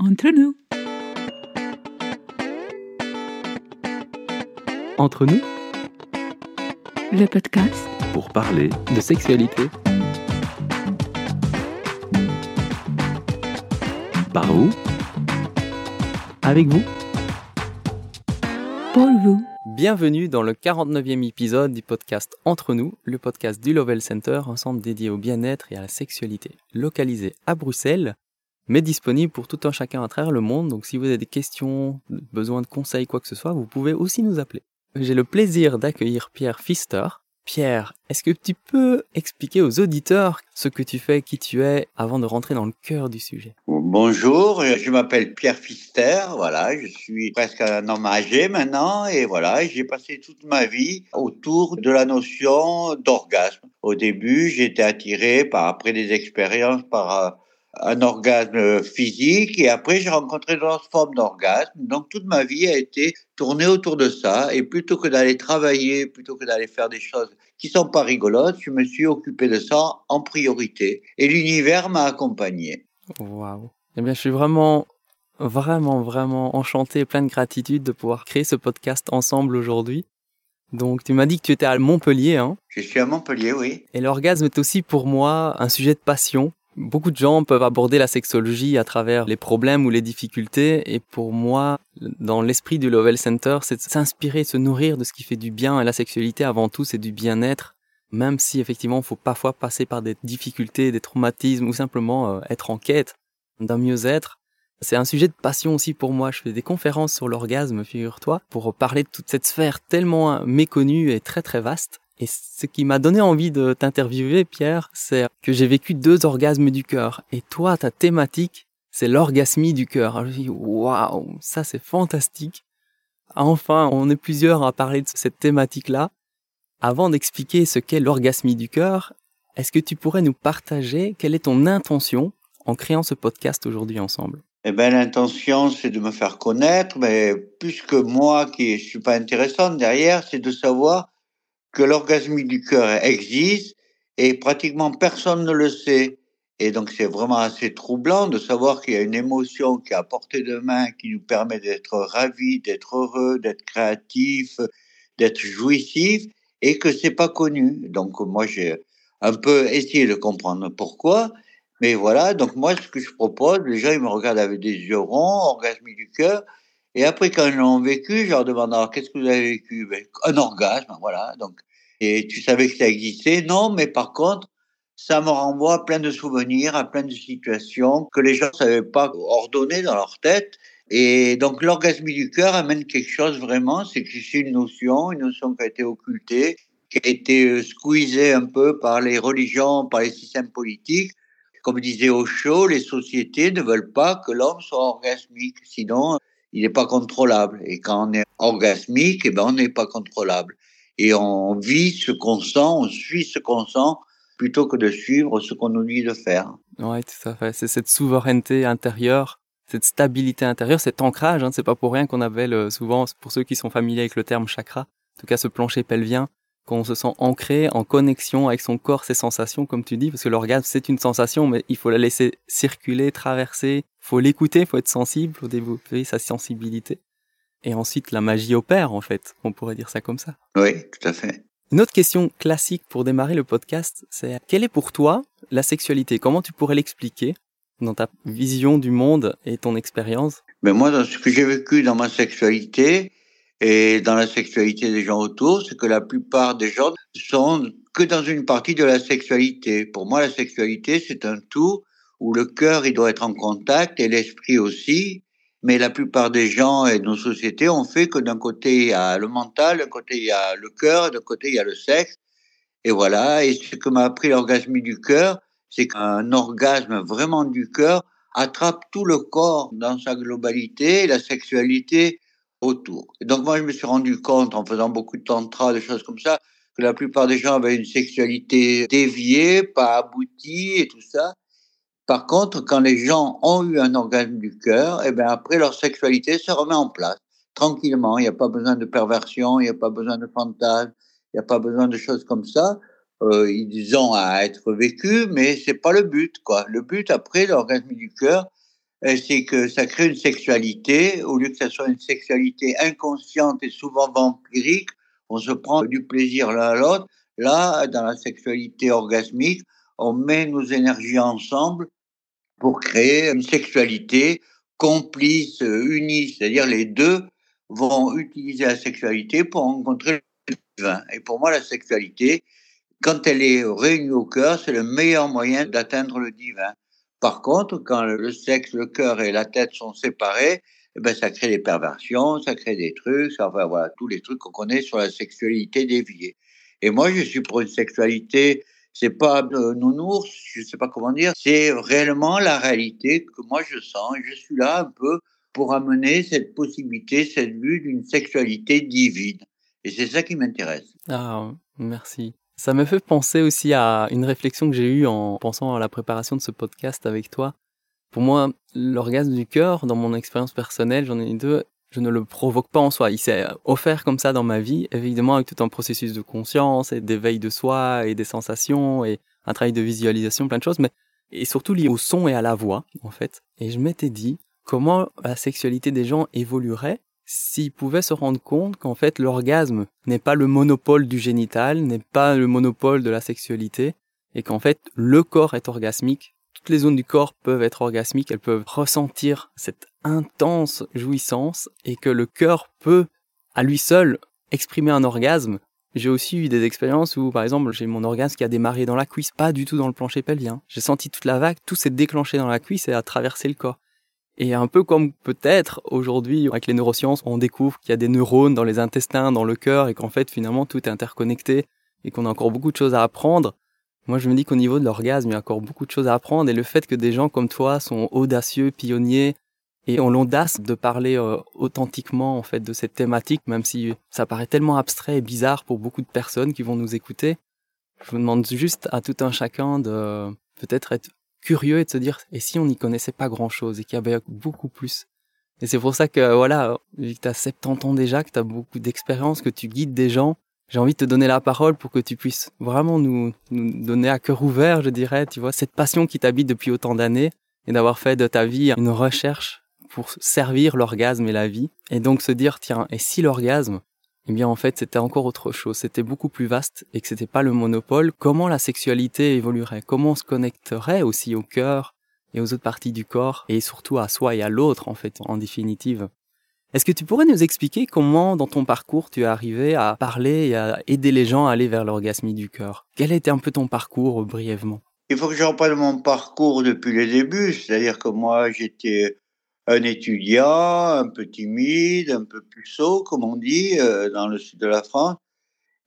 Entre nous. Entre nous, Le podcast pour parler de sexualité. Par vous, avec vous. pour vous. Bienvenue dans le 49e épisode du podcast Entre nous, le podcast du Lovell Center, un centre dédié au bien-être et à la sexualité, localisé à Bruxelles, mais disponible pour tout un chacun à travers le monde. Donc si vous avez des questions, besoin de conseils, quoi que ce soit, vous pouvez aussi nous appeler. J'ai le plaisir d'accueillir Pierre Pfister. Pierre, est-ce que tu peux expliquer aux auditeurs ce que tu fais, qui tu es, avant de rentrer dans le cœur du sujet? Bonjour, je m'appelle Pierre Fister, voilà, je suis presque un homme âgé maintenant et voilà, j'ai passé toute ma vie autour de la notion d'orgasme. Au début, j'étais attiré par après des expériences par euh, un orgasme physique et après j'ai rencontré d'autres formes d'orgasme. Donc toute ma vie a été tournée autour de ça et plutôt que d'aller travailler, plutôt que d'aller faire des choses qui sont pas rigolotes, je me suis occupé de ça en priorité et l'univers m'a accompagné. Waouh Eh bien, je suis vraiment, vraiment, vraiment enchanté et plein de gratitude de pouvoir créer ce podcast ensemble aujourd'hui. Donc, tu m'as dit que tu étais à Montpellier, hein? Je suis à Montpellier, oui. Et l'orgasme est aussi pour moi un sujet de passion. Beaucoup de gens peuvent aborder la sexologie à travers les problèmes ou les difficultés. Et pour moi, dans l'esprit du Lovell Center, c'est de s'inspirer, se nourrir de ce qui fait du bien. Et la sexualité, avant tout, c'est du bien-être. Même si effectivement, il faut parfois passer par des difficultés, des traumatismes ou simplement euh, être en quête d'un mieux-être. C'est un sujet de passion aussi pour moi. Je fais des conférences sur l'orgasme, figure-toi, pour parler de toute cette sphère tellement méconnue et très très vaste. Et ce qui m'a donné envie de t'interviewer, Pierre, c'est que j'ai vécu deux orgasmes du cœur. Et toi, ta thématique, c'est l'orgasmie du cœur. Je me waouh, ça c'est fantastique. Enfin, on est plusieurs à parler de cette thématique-là. Avant d'expliquer ce qu'est l'orgasmie du cœur, est-ce que tu pourrais nous partager quelle est ton intention en créant ce podcast aujourd'hui ensemble? Eh ben, l'intention, c'est de me faire connaître, mais plus moi qui suis pas intéressante derrière, c'est de savoir que l'orgasmie du cœur existe et pratiquement personne ne le sait. Et donc, c'est vraiment assez troublant de savoir qu'il y a une émotion qui est à portée de main, qui nous permet d'être ravis, d'être heureux, d'être créatif, d'être jouissif, et que c'est pas connu. Donc, moi, j'ai un peu essayé de comprendre pourquoi. Mais voilà, donc moi, ce que je propose, les gens, ils me regardent avec des yeux ronds, orgasmie du cœur. Et après, quand ils l'ont vécu, je leur demande alors, qu'est-ce que vous avez vécu? Ben, Un orgasme, voilà. Donc, et tu savais que ça existait? Non, mais par contre, ça me renvoie à plein de souvenirs, à plein de situations que les gens ne savaient pas ordonner dans leur tête. Et donc, l'orgasmie du cœur amène quelque chose vraiment, c'est que c'est une notion, une notion qui a été occultée, qui a été euh, squeezée un peu par les religions, par les systèmes politiques. Comme disait Osho, les sociétés ne veulent pas que l'homme soit orgasmique, sinon il n'est pas contrôlable. Et quand on est orgasmique, eh ben, on n'est pas contrôlable. Et on vit ce qu'on sent, on suit ce qu'on sent, plutôt que de suivre ce qu'on nous dit de faire. Oui, tout à fait. C'est cette souveraineté intérieure, cette stabilité intérieure, cet ancrage. Hein, c'est pas pour rien qu'on appelle souvent, pour ceux qui sont familiers avec le terme chakra, en tout cas ce plancher pelvien, qu'on se sent ancré, en connexion avec son corps, ses sensations, comme tu dis, parce que l'orgasme, c'est une sensation, mais il faut la laisser circuler, traverser, faut l'écouter, faut être sensible, faut développer sa sensibilité. Et ensuite, la magie opère, en fait. On pourrait dire ça comme ça. Oui, tout à fait. Une autre question classique pour démarrer le podcast, c'est quelle est pour toi la sexualité? Comment tu pourrais l'expliquer dans ta vision du monde et ton expérience? Mais moi, dans ce que j'ai vécu dans ma sexualité et dans la sexualité des gens autour, c'est que la plupart des gens sont que dans une partie de la sexualité. Pour moi, la sexualité, c'est un tout où le cœur, il doit être en contact et l'esprit aussi. Mais la plupart des gens et de nos sociétés ont fait que d'un côté, il y a le mental, d'un côté, il y a le cœur, d'un côté, il y a le sexe. Et voilà. Et ce que m'a appris l'orgasme du cœur, c'est qu'un orgasme vraiment du cœur attrape tout le corps dans sa globalité, la sexualité autour. Et donc moi, je me suis rendu compte en faisant beaucoup de tantra, des choses comme ça, que la plupart des gens avaient une sexualité déviée, pas aboutie et tout ça. Par contre, quand les gens ont eu un orgasme du cœur, et ben après leur sexualité se remet en place tranquillement. Il n'y a pas besoin de perversion, il n'y a pas besoin de fantasmes, il n'y a pas besoin de choses comme ça. Euh, ils ont à être vécus, mais c'est pas le but, quoi. Le but après l'orgasme du cœur, c'est que ça crée une sexualité, au lieu que ça soit une sexualité inconsciente et souvent vampirique, on se prend du plaisir l'un à l'autre. Là, dans la sexualité orgasmique, on met nos énergies ensemble pour créer une sexualité complice, unie, c'est-à-dire les deux vont utiliser la sexualité pour rencontrer le divin. Et pour moi, la sexualité, quand elle est réunie au cœur, c'est le meilleur moyen d'atteindre le divin. Par contre, quand le sexe, le cœur et la tête sont séparés, eh ben, ça crée des perversions, ça crée des trucs, ça, enfin, voilà, tous les trucs qu'on connaît sur la sexualité déviée. Et moi, je suis pour une sexualité, c'est pas euh, nounours, je sais pas comment dire, c'est réellement la réalité que moi je sens. Je suis là un peu pour amener cette possibilité, cette vue d'une sexualité divine. Et c'est ça qui m'intéresse. Ah, merci. Ça me fait penser aussi à une réflexion que j'ai eue en pensant à la préparation de ce podcast avec toi. Pour moi, l'orgasme du cœur, dans mon expérience personnelle, j'en ai deux, je ne le provoque pas en soi. Il s'est offert comme ça dans ma vie, évidemment avec tout un processus de conscience et d'éveil de soi et des sensations et un travail de visualisation, plein de choses, mais et surtout lié au son et à la voix, en fait. Et je m'étais dit, comment la sexualité des gens évoluerait s'ils pouvaient se rendre compte qu'en fait l'orgasme n'est pas le monopole du génital, n'est pas le monopole de la sexualité, et qu'en fait le corps est orgasmique, toutes les zones du corps peuvent être orgasmiques, elles peuvent ressentir cette intense jouissance, et que le cœur peut à lui seul exprimer un orgasme. J'ai aussi eu des expériences où, par exemple, j'ai mon orgasme qui a démarré dans la cuisse, pas du tout dans le plancher pelvien. J'ai senti toute la vague, tout s'est déclenché dans la cuisse et a traversé le corps. Et un peu comme peut-être aujourd'hui, avec les neurosciences, on découvre qu'il y a des neurones dans les intestins, dans le cœur, et qu'en fait finalement tout est interconnecté, et qu'on a encore beaucoup de choses à apprendre. Moi je me dis qu'au niveau de l'orgasme, il y a encore beaucoup de choses à apprendre, et le fait que des gens comme toi sont audacieux, pionniers, et ont l'audace de parler euh, authentiquement en fait de cette thématique, même si ça paraît tellement abstrait et bizarre pour beaucoup de personnes qui vont nous écouter. Je vous demande juste à tout un chacun de peut-être être curieux et de se dire, et si on n'y connaissait pas grand-chose et qu'il y avait beaucoup plus? Et c'est pour ça que, voilà, vu que tu as 70 ans déjà, que tu as beaucoup d'expérience, que tu guides des gens, j'ai envie de te donner la parole pour que tu puisses vraiment nous, nous donner à cœur ouvert, je dirais, tu vois, cette passion qui t'habite depuis autant d'années et d'avoir fait de ta vie une recherche pour servir l'orgasme et la vie. Et donc se dire, tiens, et si l'orgasme, eh bien en fait c'était encore autre chose, c'était beaucoup plus vaste et que c'était pas le monopole. Comment la sexualité évoluerait? Comment on se connecterait aussi au cœur et aux autres parties du corps et surtout à soi et à l'autre en fait en définitive? Est-ce que tu pourrais nous expliquer comment dans ton parcours tu es arrivé à parler et à aider les gens à aller vers l'orgasme du cœur? Quel été un peu ton parcours brièvement? Il faut que je reprenne mon parcours depuis le début, c'est-à-dire que moi j'étais un étudiant un peu timide, un peu puceau, comme on dit, euh, dans le sud de la France.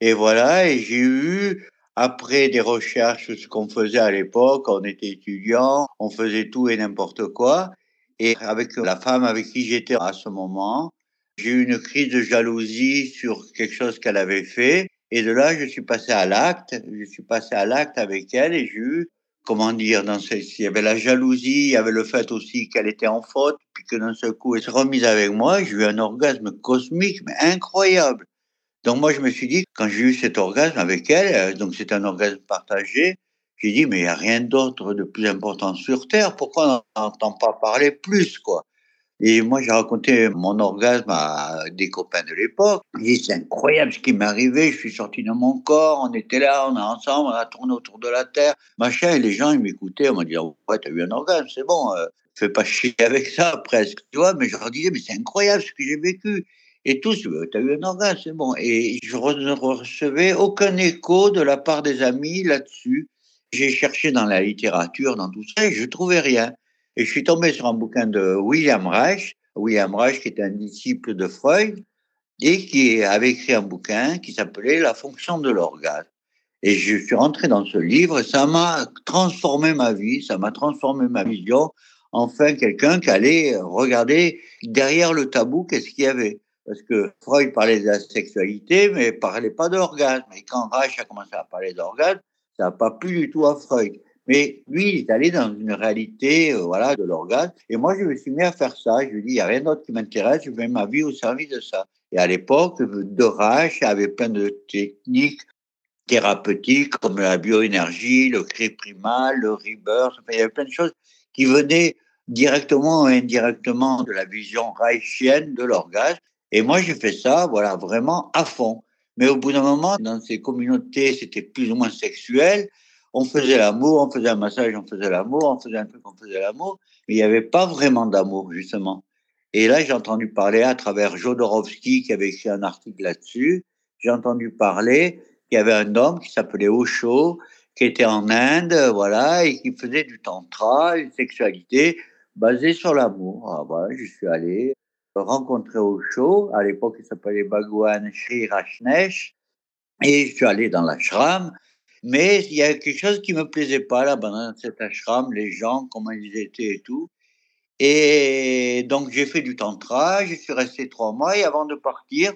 Et voilà, et j'ai eu, après des recherches, ce qu'on faisait à l'époque, on était étudiant, on faisait tout et n'importe quoi. Et avec la femme avec qui j'étais à ce moment, j'ai eu une crise de jalousie sur quelque chose qu'elle avait fait. Et de là, je suis passé à l'acte. Je suis passé à l'acte avec elle et j'ai eu comment dire, dans ce, il y avait la jalousie, il y avait le fait aussi qu'elle était en faute, puis que d'un seul coup, elle se remise avec moi, j'ai eu un orgasme cosmique, mais incroyable. Donc moi, je me suis dit, quand j'ai eu cet orgasme avec elle, euh, donc c'est un orgasme partagé, j'ai dit, mais il n'y a rien d'autre de plus important sur Terre, pourquoi on n'entend pas parler plus, quoi? Et moi, j'ai raconté mon orgasme à des copains de l'époque. Ils dit, c'est incroyable ce qui m'est arrivé. Je suis sorti de mon corps. On était là, on est ensemble, on a tourné autour de la terre, machin. Et les gens, ils m'écoutaient. On m'a dit, ouais, t'as eu un orgasme, c'est bon. Euh, fais pas chier avec ça, presque. Tu vois, mais je leur disais, mais c'est incroyable ce que j'ai vécu. Et tous, t'as eu un orgasme, c'est bon. Et je ne recevais aucun écho de la part des amis là-dessus. J'ai cherché dans la littérature, dans tout ça, et je trouvais rien. Et je suis tombé sur un bouquin de William Reich, William Reich qui était un disciple de Freud, et qui avait écrit un bouquin qui s'appelait La fonction de l'orgasme. Et je suis rentré dans ce livre et ça m'a transformé ma vie, ça m'a transformé ma vision. Enfin, quelqu'un qui allait regarder derrière le tabou qu'est-ce qu'il y avait? Parce que Freud parlait de la sexualité, mais parlait pas d'orgasme. Et quand Reich a commencé à parler d'orgasme, ça n'a pas plu du tout à Freud. Mais lui, il est allé dans une réalité euh, voilà, de l'orgasme. Et moi, je me suis mis à faire ça. Je lui ai dit, il n'y a rien d'autre qui m'intéresse, je mets ma vie au service de ça. Et à l'époque, Dorach avait plein de techniques thérapeutiques comme la bioénergie, le cri primal, le rebirth. il y avait plein de choses qui venaient directement ou indirectement de la vision reichienne de l'orgasme. Et moi, j'ai fait ça, voilà, vraiment à fond. Mais au bout d'un moment, dans ces communautés, c'était plus ou moins sexuel. On faisait l'amour, on faisait un massage, on faisait l'amour, on faisait un truc, on faisait l'amour. Mais il n'y avait pas vraiment d'amour, justement. Et là, j'ai entendu parler à travers Jodorowsky, qui avait écrit un article là-dessus. J'ai entendu parler qu'il y avait un homme qui s'appelait Osho, qui était en Inde, voilà, et qui faisait du tantra, une sexualité basée sur l'amour. Ah, voilà, je suis allé rencontrer Osho. À l'époque, il s'appelait Bhagwan Sri Rajneesh. Et je suis allé dans l'ashram. Mais il y a quelque chose qui me plaisait pas là dans cet ashram, les gens, comment ils étaient et tout. Et donc j'ai fait du tantra, je suis resté trois mois et avant de partir,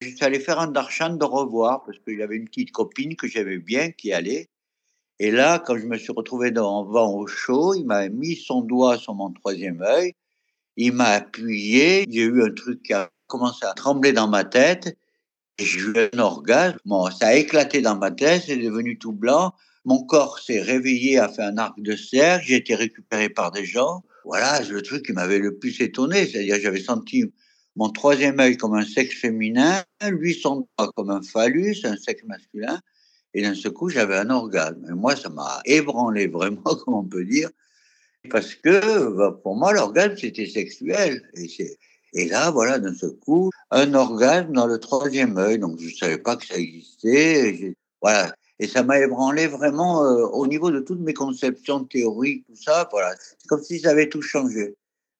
je suis allé faire un darshan de revoir parce qu'il y avait une petite copine que j'aimais bien qui allait. Et là, quand je me suis retrouvé devant au chaud, il m'a mis son doigt sur mon troisième œil il m'a appuyé, j'ai eu un truc qui a commencé à trembler dans ma tête, j'ai eu un orgasme. Bon, ça a éclaté dans ma tête, c'est devenu tout blanc. Mon corps s'est réveillé, a fait un arc de cercle, j'ai été récupéré par des gens. Voilà, c'est le truc qui m'avait le plus étonné, c'est-à-dire j'avais senti mon troisième œil comme un sexe féminin, lui son doigt comme un phallus, un sexe masculin, et d'un seul coup j'avais un orgasme. Et moi, ça m'a ébranlé vraiment, comme on peut dire. Parce que bah, pour moi, l'orgasme, c'était sexuel. Et, et là, voilà, d'un seul coup, un orgasme dans le troisième œil. Donc, je ne savais pas que ça existait. voilà. Et ça m'a ébranlé vraiment euh, au niveau de toutes mes conceptions théoriques, tout ça. Voilà. C'est comme si ça avait tout changé.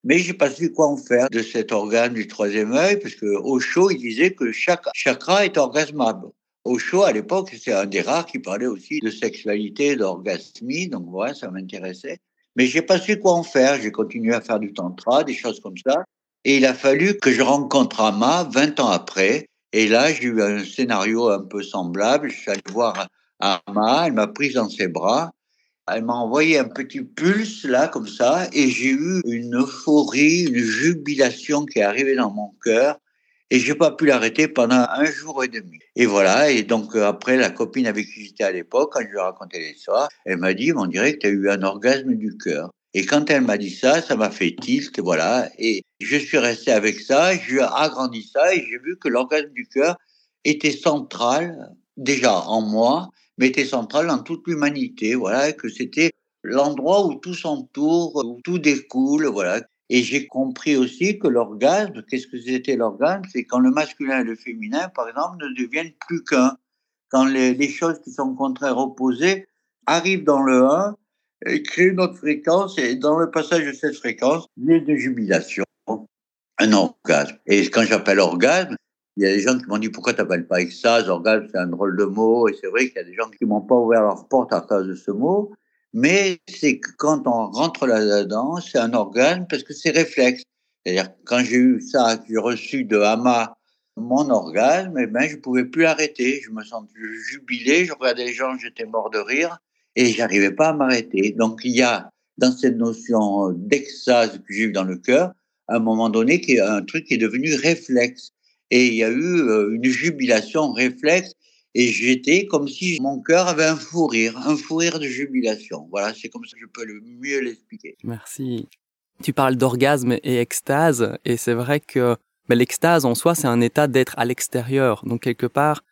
Mais j'ai pas su quoi en faire de cet organe du troisième œil, parce que Osho, il disait que chaque chakra est orgasmable. Osho, à l'époque, c'est un des rares qui parlait aussi de sexualité, d'orgasmie, donc voilà, ça m'intéressait. Mais j'ai pas su quoi en faire. J'ai continué à faire du tantra, des choses comme ça. Et il a fallu que je rencontre Ama 20 ans après. Et là, j'ai eu un scénario un peu semblable. Je suis allé voir Ama, elle m'a prise dans ses bras. Elle m'a envoyé un petit pulse là, comme ça, et j'ai eu une euphorie, une jubilation qui est arrivée dans mon cœur et j'ai pas pu l'arrêter pendant un jour et demi. Et voilà, et donc euh, après, la copine avec qui j'étais à l'époque, quand je lui ai raconté l'histoire, elle m'a dit, on dirait que tu as eu un orgasme du cœur. Et quand elle m'a dit ça, ça m'a fait tilt, voilà. Et je suis resté avec ça, j'ai agrandi ça et j'ai vu que l'orgasme du cœur était central, déjà en moi, mais était central dans toute l'humanité, voilà, que c'était l'endroit où tout s'entoure, où tout découle, voilà. Et j'ai compris aussi que l'orgasme, qu'est-ce que c'était l'orgasme? C'est quand le masculin et le féminin, par exemple, ne deviennent plus qu'un. Quand les, choses qui sont contraires opposées arrivent dans le 1 et créent une autre fréquence, et dans le passage de cette fréquence, il y a de jubilation, un orgasme. Et quand j'appelle orgasme, il y a des gens qui m'ont dit pourquoi tu n'appelles pas extase, orgasme c'est un drôle de mot, et c'est vrai qu'il y a des gens qui m'ont pas ouvert leur porte à cause de ce mot, mais c'est que quand on rentre là-dedans, c'est un organe parce que c'est réflexe. C'est-à-dire, quand j'ai eu ça, j'ai reçu de Hama mon orgasme, eh ben, je pouvais plus arrêter. Je me sentais jubilé, je regardais les gens, j'étais mort de rire et j'arrivais pas à m'arrêter. Donc, il y a dans cette notion d'extase que j'ai eu dans le cœur, à un moment donné, qui est un truc qui est devenu réflexe. Et il y a eu euh, une jubilation réflexe et j'étais comme si mon cœur avait un fou rire, un fou rire de jubilation. Voilà, c'est comme ça que je peux le mieux l'expliquer. Merci. Tu parles d'orgasme et extase, et c'est vrai que mais l'extase en soi, c'est un état d'être à l'extérieur. Donc quelque part,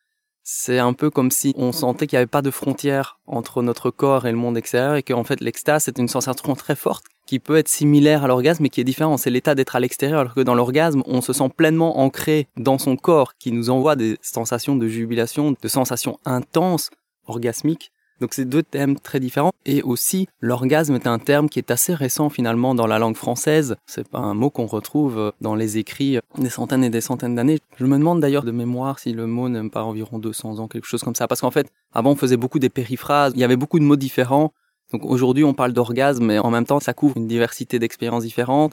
c'est un peu comme si on sentait qu'il n'y avait pas de frontière entre notre corps et le monde extérieur, et qu'en fait l'extase, c'est une sensation très forte qui peut être similaire à l'orgasme, mais qui est différent. C'est l'état d'être à l'extérieur, alors que dans l'orgasme, on se sent pleinement ancré dans son corps, qui nous envoie des sensations de jubilation, de sensations intenses, orgasmiques. Donc c'est deux thèmes très différents. Et aussi, l'orgasme est un terme qui est assez récent finalement dans la langue française. C'est pas un mot qu'on retrouve dans les écrits des centaines et des centaines d'années. Je me demande d'ailleurs de mémoire si le mot n'aime pas environ 200 ans, quelque chose comme ça. Parce qu'en fait, avant on faisait beaucoup des périphrases, il y avait beaucoup de mots différents. Donc aujourd'hui, on parle d'orgasme, mais en même temps, ça couvre une diversité d'expériences différentes.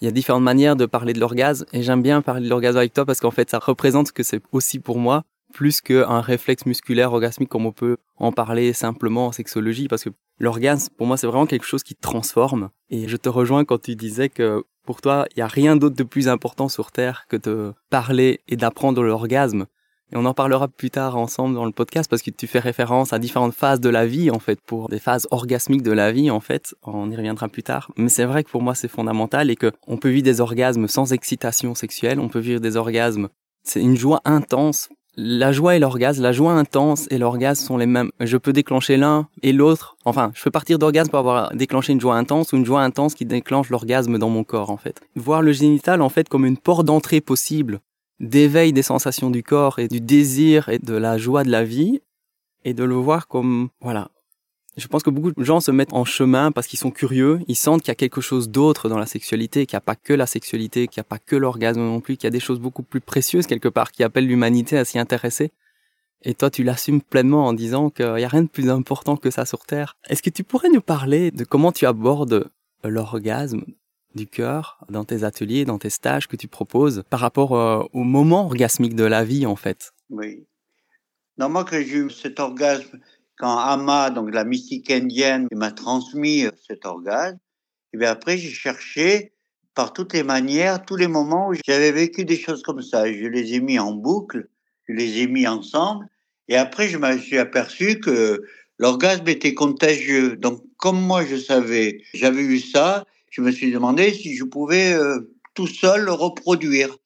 Il y a différentes manières de parler de l'orgasme, et j'aime bien parler de l'orgasme avec toi parce qu'en fait, ça représente ce que c'est aussi pour moi, plus qu'un réflexe musculaire orgasmique comme on peut en parler simplement en sexologie, parce que l'orgasme, pour moi, c'est vraiment quelque chose qui transforme. Et je te rejoins quand tu disais que pour toi, il n'y a rien d'autre de plus important sur Terre que de parler et d'apprendre l'orgasme. Et on en parlera plus tard ensemble dans le podcast parce que tu fais référence à différentes phases de la vie, en fait, pour des phases orgasmiques de la vie, en fait. On y reviendra plus tard. Mais c'est vrai que pour moi, c'est fondamental et que on peut vivre des orgasmes sans excitation sexuelle. On peut vivre des orgasmes. C'est une joie intense. La joie et l'orgasme, la joie intense et l'orgasme sont les mêmes. Je peux déclencher l'un et l'autre. Enfin, je peux partir d'orgasme pour avoir déclenché une joie intense ou une joie intense qui déclenche l'orgasme dans mon corps, en fait. Voir le génital, en fait, comme une porte d'entrée possible d'éveil des sensations du corps et du désir et de la joie de la vie et de le voir comme voilà. Je pense que beaucoup de gens se mettent en chemin parce qu'ils sont curieux, ils sentent qu'il y a quelque chose d'autre dans la sexualité, qu'il n'y a pas que la sexualité, qu'il n'y a pas que l'orgasme non plus, qu'il y a des choses beaucoup plus précieuses quelque part qui appellent l'humanité à s'y intéresser. Et toi, tu l'assumes pleinement en disant qu'il n'y a rien de plus important que ça sur Terre. Est-ce que tu pourrais nous parler de comment tu abordes l'orgasme du cœur dans tes ateliers, dans tes stages que tu proposes par rapport euh, au moment orgasmique de la vie en fait? Oui. Non, moi que j'ai eu cet orgasme quand Ama, donc la mystique indienne, m'a transmis euh, cet orgasme, et bien après j'ai cherché par toutes les manières, tous les moments où j'avais vécu des choses comme ça. Je les ai mis en boucle, je les ai mis ensemble, et après je me suis aperçu que l'orgasme était contagieux. Donc comme moi je savais, j'avais eu ça, je me suis demandé si je pouvais euh, tout seul le reproduire.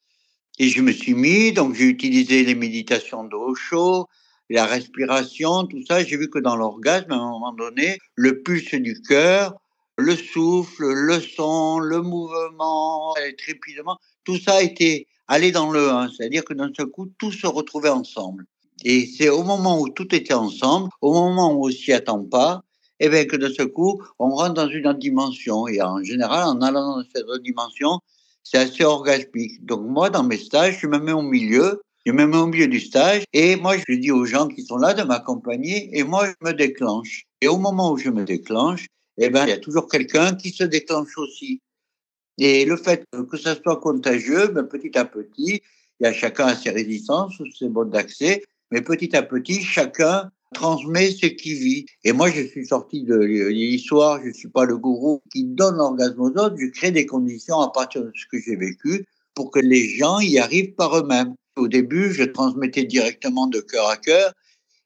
Et je me suis mis, donc j'ai utilisé les méditations d'eau chaud, la respiration, tout ça. J'ai vu que dans l'orgasme, à un moment donné, le pulse du cœur, le souffle, le son, le mouvement, les trépiedements, tout ça était allé dans le 1. C'est-à-dire que d'un seul coup, tout se retrouvait ensemble. Et c'est au moment où tout était ensemble, au moment où on s'y attend pas, et eh bien que de ce coup, on rentre dans une autre dimension. Et en général, en allant dans cette autre dimension, c'est assez orgasmique. Donc moi, dans mes stages, je me mets au milieu, je me mets au milieu du stage, et moi, je dis aux gens qui sont là de m'accompagner, et moi, je me déclenche. Et au moment où je me déclenche, eh ben, il y a toujours quelqu'un qui se déclenche aussi. Et le fait que ça soit contagieux, ben, petit à petit, il y a chacun a ses résistances, ses modes d'accès, mais petit à petit, chacun transmet ce qu'il vit. Et moi, je suis sorti de l'histoire, je ne suis pas le gourou qui donne l'orgasme aux autres, je crée des conditions à partir de ce que j'ai vécu pour que les gens y arrivent par eux-mêmes. Au début, je transmettais directement de cœur à cœur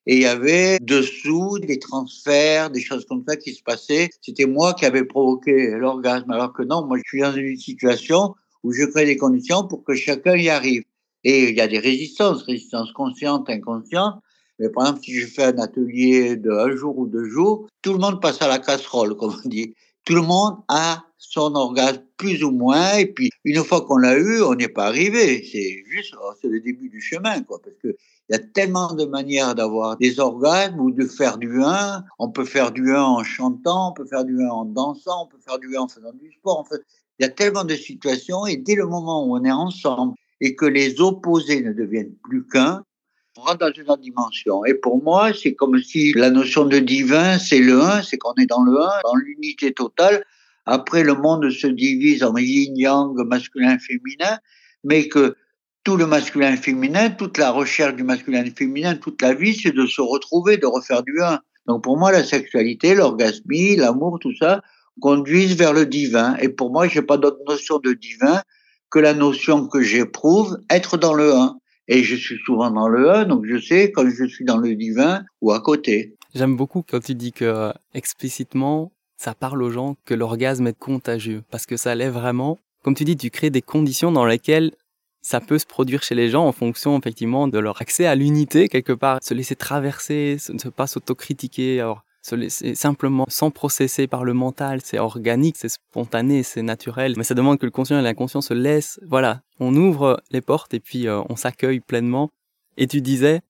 et il y avait dessous des transferts, des choses comme ça qui se passaient. C'était moi qui avais provoqué l'orgasme, alors que non, moi je suis dans une situation où je crée des conditions pour que chacun y arrive. Et il y a des résistances, résistances conscientes, inconscientes, mais par exemple, si je fais un atelier de un jour ou deux jours, tout le monde passe à la casserole, comme on dit. Tout le monde a son orgasme plus ou moins, et puis une fois qu'on l'a eu, on n'est pas arrivé. C'est juste, oh, c'est le début du chemin, quoi, parce que il y a tellement de manières d'avoir des orgasmes ou de faire du 1. On peut faire du 1 en chantant, on peut faire du 1 en dansant, on peut faire du 1 en faisant du sport. En fait, il y a tellement de situations et dès le moment où on est ensemble et que les opposés ne deviennent plus qu'un, rentre dans une autre dimension. Et pour moi, c'est comme si la notion de divin, c'est le 1, c'est qu'on est dans le 1, dans l'unité totale. Après, le monde se divise en yin-yang, masculin-féminin, mais que tout le masculin-féminin, toute la recherche du masculin-féminin, toute la vie, c'est de se retrouver, de refaire du 1. Donc pour moi, la sexualité, l'orgasmie, l'amour, tout ça, conduisent vers le divin. Et pour moi, j'ai pas d'autre notion de divin que la notion que j'éprouve, être dans le 1. Et je suis souvent dans le 1, donc je sais quand je suis dans le divin ou à côté. J'aime beaucoup quand tu dis que explicitement, ça parle aux gens que l'orgasme est contagieux, parce que ça l'est vraiment. Comme tu dis, tu crées des conditions dans lesquelles ça peut se produire chez les gens en fonction effectivement de leur accès à l'unité quelque part, se laisser traverser, ne pas s'autocritiquer. Se simplement sans processer par le mental, c'est organique, c'est spontané, c'est naturel, mais ça demande que le conscient et l'inconscient se laissent, voilà, on ouvre les portes et puis euh, on s'accueille pleinement. Et tu disais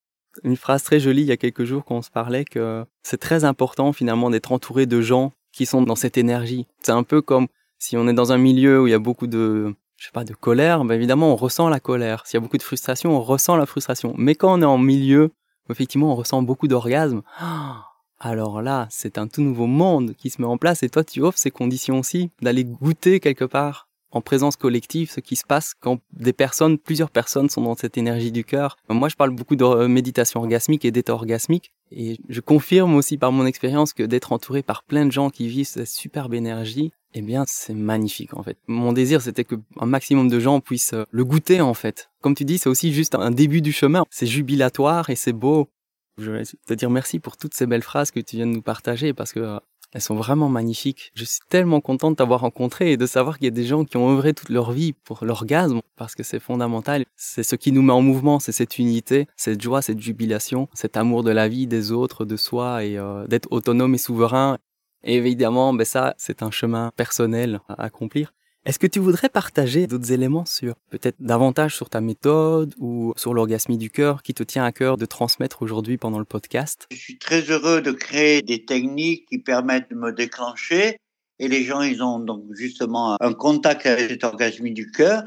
une phrase très jolie il y a quelques jours quand on se parlait que c'est très important finalement d'être entouré de gens qui sont dans cette énergie. C'est un peu comme si on est dans un milieu où il y a beaucoup de je sais pas de colère, ben évidemment on ressent la colère. S'il y a beaucoup de frustration, on ressent la frustration. Mais quand on est en milieu, effectivement on ressent beaucoup d'orgasme. Ah, alors là, c'est un tout nouveau monde qui se met en place et toi, tu offres ces conditions aussi d'aller goûter quelque part en présence collective ce qui se passe quand des personnes, plusieurs personnes sont dans cette énergie du cœur. Moi, je parle beaucoup de méditation orgasmique et d'état orgasmique et je confirme aussi par mon expérience que d'être entouré par plein de gens qui vivent cette superbe énergie, eh bien, c'est magnifique en fait. Mon désir, c'était que un maximum de gens puissent euh, le goûter en fait. Comme tu dis, c'est aussi juste un début du chemin. C'est jubilatoire et c'est beau. Je vais te dire merci pour toutes ces belles phrases que tu viens de nous partager parce que euh, elles sont vraiment magnifiques. Je suis tellement content de t'avoir rencontré et de savoir qu'il y a des gens qui ont œuvré toute leur vie pour l'orgasme parce que c'est fondamental. C'est ce qui nous met en mouvement, c'est cette unité, cette joie, cette jubilation, cet amour de la vie, des autres, de soi et euh, d'être autonome et souverain. Et évidemment, ben ça, c'est un chemin personnel à accomplir. Est-ce que tu voudrais partager d'autres éléments sur peut-être davantage sur ta méthode ou sur l'orgasmie du cœur qui te tient à cœur de transmettre aujourd'hui pendant le podcast? Je suis très heureux de créer des techniques qui permettent de me déclencher. Et les gens, ils ont donc justement un contact avec cette orgasmie du cœur.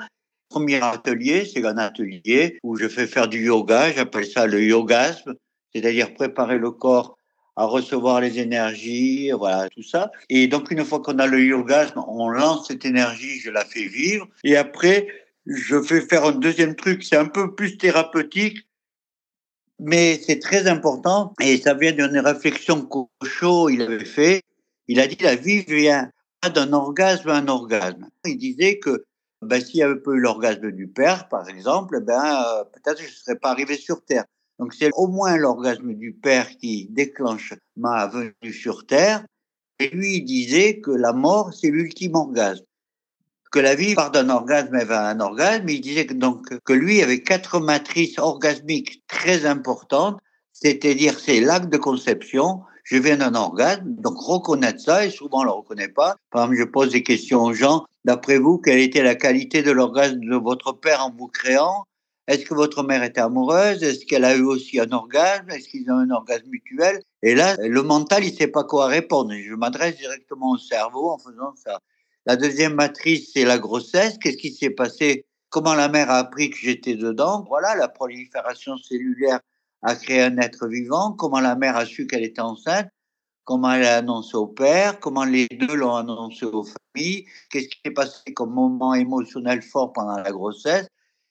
Premier atelier, c'est un atelier où je fais faire du yoga, j'appelle ça le yogasme, c'est-à-dire préparer le corps à recevoir les énergies, voilà, tout ça. Et donc, une fois qu'on a le yogasme, on lance cette énergie, je la fais vivre. Et après, je fais faire un deuxième truc, c'est un peu plus thérapeutique, mais c'est très important. Et ça vient d'une réflexion qu'Ocho, il avait fait. Il a dit, la vie vient d'un orgasme à un orgasme. Il disait que ben, s'il n'y avait pas eu l'orgasme du père, par exemple, ben, euh, peut-être je ne serais pas arrivé sur Terre. Donc c'est au moins l'orgasme du père qui déclenche ma venue sur Terre. Et lui, il disait que la mort, c'est l'ultime orgasme. Que la vie part d'un orgasme et va à un orgasme. Il disait que, donc, que lui avait quatre matrices orgasmiques très importantes. C'est-à-dire, c'est l'acte de conception. Je viens d'un orgasme. Donc, reconnaître ça, et souvent on le reconnaît pas. Par exemple, je pose des questions aux gens. D'après vous, quelle était la qualité de l'orgasme de votre père en vous créant? Est-ce que votre mère était amoureuse? Est-ce qu'elle a eu aussi un orgasme? Est-ce qu'ils ont un orgasme mutuel? Et là, le mental, il sait pas quoi répondre. Je m'adresse directement au cerveau en faisant ça. La deuxième matrice, c'est la grossesse. Qu'est-ce qui s'est passé? Comment la mère a appris que j'étais dedans? Voilà, la prolifération cellulaire a créé un être vivant. Comment la mère a su qu'elle était enceinte? Comment elle a annoncé au père? Comment les deux l'ont annoncé aux familles? Qu'est-ce qui s'est passé comme moment émotionnel fort pendant la grossesse?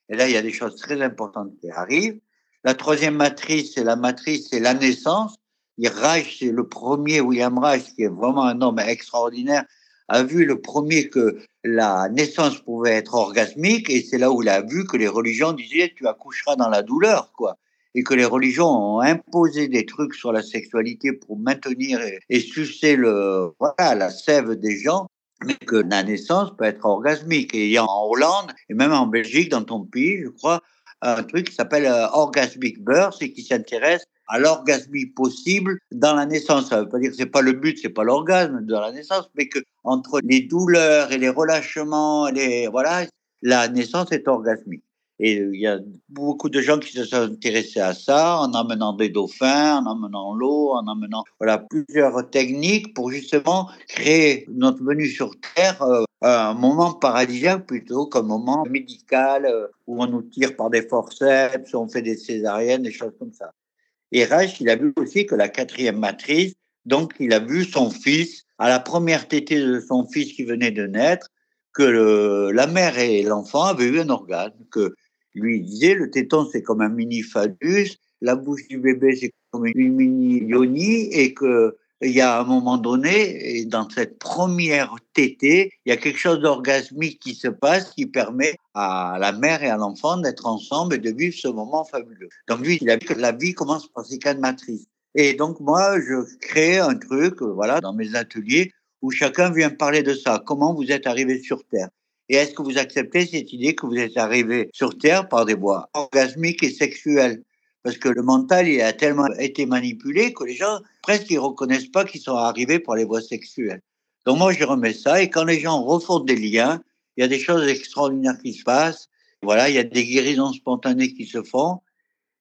Et là, il y a des choses très importantes qui arrivent. La troisième matrice, c'est la matrice, c'est la naissance. Reich, c'est le premier, William Reich, qui est vraiment un homme extraordinaire, a vu le premier que la naissance pouvait être orgasmique, et c'est là où il a vu que les religions disaient tu accoucheras dans la douleur, quoi. Et que les religions ont imposé des trucs sur la sexualité pour maintenir et, et sucer le, voilà, la sève des gens mais que la naissance peut être orgasmique. Et il y a en Hollande, et même en Belgique, dans ton pays, je crois, un truc qui s'appelle euh, Orgasmic Birth et qui s'intéresse à l'orgasmie possible dans la naissance. Ça veut pas dire que c'est pas le but, c'est pas l'orgasme de la naissance, mais que entre les douleurs et les relâchements, les, voilà, la naissance est orgasmique. Et il y a beaucoup de gens qui se sont intéressés à ça en amenant des dauphins, en amenant l'eau, en amenant voilà plusieurs techniques pour justement créer notre venue sur Terre euh, un moment paradisiaque plutôt qu'un moment médical euh, où on nous tire par des forceps, on fait des césariennes, des choses comme ça. Et Reich, il a vu aussi que la quatrième matrice, donc il a vu son fils à la première tétée de son fils qui venait de naître, que la mère et l'enfant avaient eu un organe, que lui disait le téton c'est comme un mini phallus, la bouche du bébé c'est comme une mini yoni et que il y a un moment donné, et dans cette première tétée, il y a quelque chose d'orgasmique qui se passe qui permet à la mère et à l'enfant d'être ensemble et de vivre ce moment fabuleux. Donc lui, il a vu que la vie commence par ces quatre matrices. Et donc moi, je crée un truc, voilà, dans mes ateliers, où chacun vient parler de ça. Comment vous êtes arrivé sur Terre? Et est-ce que vous acceptez cette idée que vous êtes arrivé sur Terre par des voies orgasmiques et sexuelles? Parce que le mental, il a tellement été manipulé que les gens presque ils reconnaissent pas qu'ils sont arrivés par les voies sexuelles. Donc moi, je remets ça. Et quand les gens refont des liens, il y a des choses extraordinaires qui se passent. Voilà, il y a des guérisons spontanées qui se font.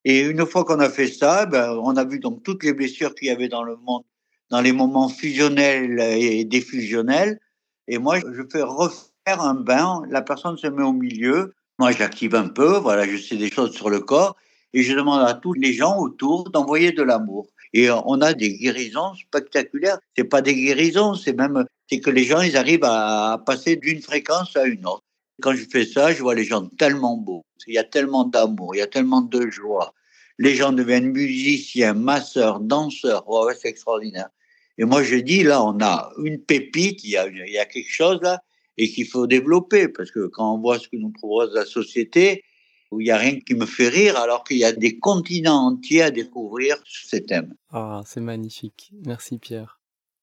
Et une fois qu'on a fait ça, ben, on a vu donc toutes les blessures qu'il y avait dans le monde, dans les moments fusionnels et défusionnels. Et moi, je fais refaire un bain, la personne se met au milieu. Moi, j'active un peu, voilà, je sais des choses sur le corps et je demande à tous les gens autour d'envoyer de l'amour. Et euh, on a des guérisons spectaculaires. C'est pas des guérisons, c'est même c'est que les gens ils arrivent à passer d'une fréquence à une autre. Quand je fais ça, je vois les gens tellement beaux. Il y a tellement d'amour, il y a tellement de joie. Les gens deviennent musiciens, masseurs, danseurs. ouais c'est extraordinaire. Et moi, je dis, là, on a une pépite, il y a, il y a quelque chose là, et qu'il faut développer, parce que quand on voit ce que nous propose la société, il n'y a rien qui me fait rire, alors qu'il y a des continents entiers à découvrir sur ces thèmes. Ah, c'est magnifique. Merci Pierre.